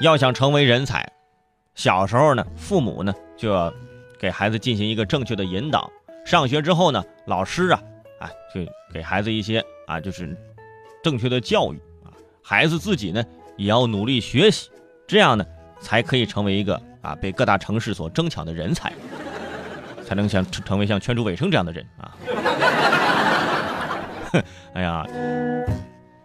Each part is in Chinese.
要想成为人才，小时候呢，父母呢就要给孩子进行一个正确的引导。上学之后呢，老师啊，啊，就给孩子一些啊，就是正确的教育啊。孩子自己呢，也要努力学习，这样呢，才可以成为一个啊被各大城市所争抢的人才，才能像成为像圈主伟生这样的人啊。哎呀，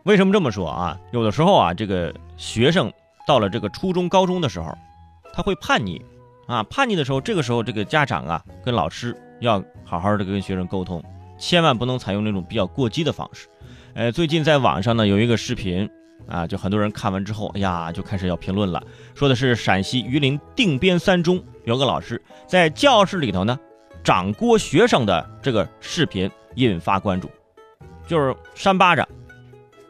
为什么这么说啊？有的时候啊，这个学生。到了这个初中、高中的时候，他会叛逆，啊，叛逆的时候，这个时候这个家长啊，跟老师要好好的跟学生沟通，千万不能采用那种比较过激的方式。呃，最近在网上呢有一个视频，啊，就很多人看完之后，哎呀，就开始要评论了，说的是陕西榆林定边三中有个老师在教室里头呢掌掴学生的这个视频引发关注，就是扇巴掌，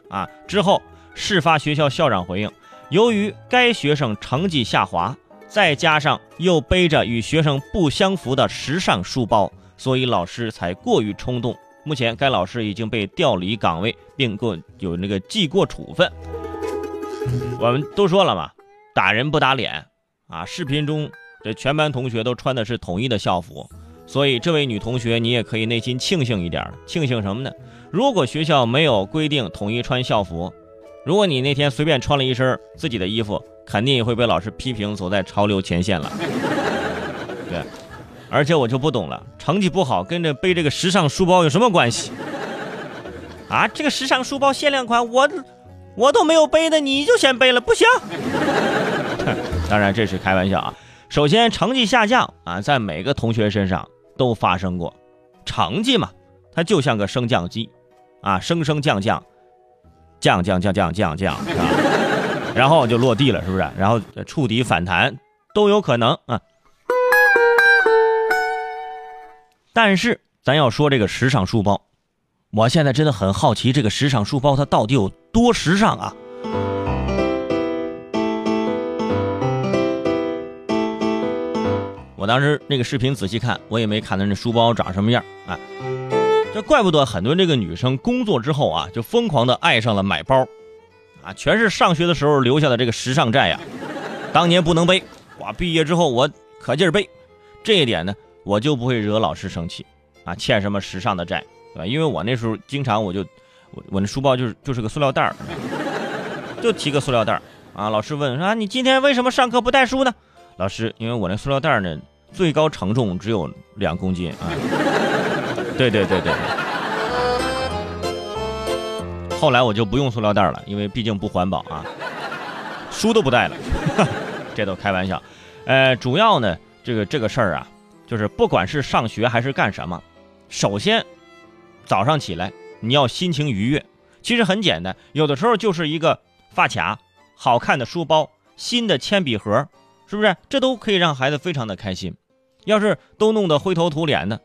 啊，之后事发学校校长回应。由于该学生成绩下滑，再加上又背着与学生不相符的时尚书包，所以老师才过于冲动。目前，该老师已经被调离岗位，并过有那个记过处分。我们都说了嘛，打人不打脸啊！视频中这全班同学都穿的是统一的校服，所以这位女同学，你也可以内心庆幸一点，庆幸什么呢？如果学校没有规定统一穿校服。如果你那天随便穿了一身自己的衣服，肯定也会被老师批评走在潮流前线了。对，而且我就不懂了，成绩不好跟着背这个时尚书包有什么关系？啊，这个时尚书包限量款，我我都没有背的，你就先背了，不行。当然这是开玩笑啊。首先，成绩下降啊，在每个同学身上都发生过。成绩嘛，它就像个升降机，啊，升升降降。降降降降降降，然后就落地了，是不是？然后触底反弹都有可能啊。但是咱要说这个时尚书包，我现在真的很好奇，这个时尚书包它到底有多时尚啊？我当时那个视频仔细看，我也没看到那书包长什么样啊。这怪不得很多这个女生工作之后啊，就疯狂的爱上了买包，啊，全是上学的时候留下的这个时尚债呀。当年不能背，哇，毕业之后我可劲儿背，这一点呢，我就不会惹老师生气，啊，欠什么时尚的债，对吧？因为我那时候经常我就，我我那书包就是就是个塑料袋儿，就提个塑料袋儿，啊，老师问啊，你今天为什么上课不带书呢？老师，因为我那塑料袋儿呢，最高承重只有两公斤啊。对对对对，后来我就不用塑料袋了，因为毕竟不环保啊，书都不带了，这都开玩笑。呃，主要呢，这个这个事儿啊，就是不管是上学还是干什么，首先早上起来你要心情愉悦。其实很简单，有的时候就是一个发卡、好看的书包、新的铅笔盒，是不是？这都可以让孩子非常的开心。要是都弄得灰头土脸的。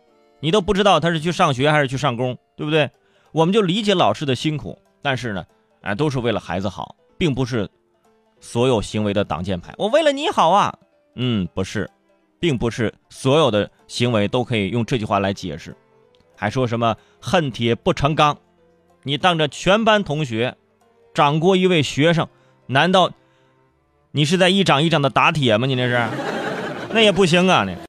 你都不知道他是去上学还是去上工，对不对？我们就理解老师的辛苦，但是呢，哎，都是为了孩子好，并不是所有行为的挡箭牌。我为了你好啊，嗯，不是，并不是所有的行为都可以用这句话来解释。还说什么恨铁不成钢？你当着全班同学掌过一位学生，难道你是在一掌一掌的打铁吗？你那是，那也不行啊，那。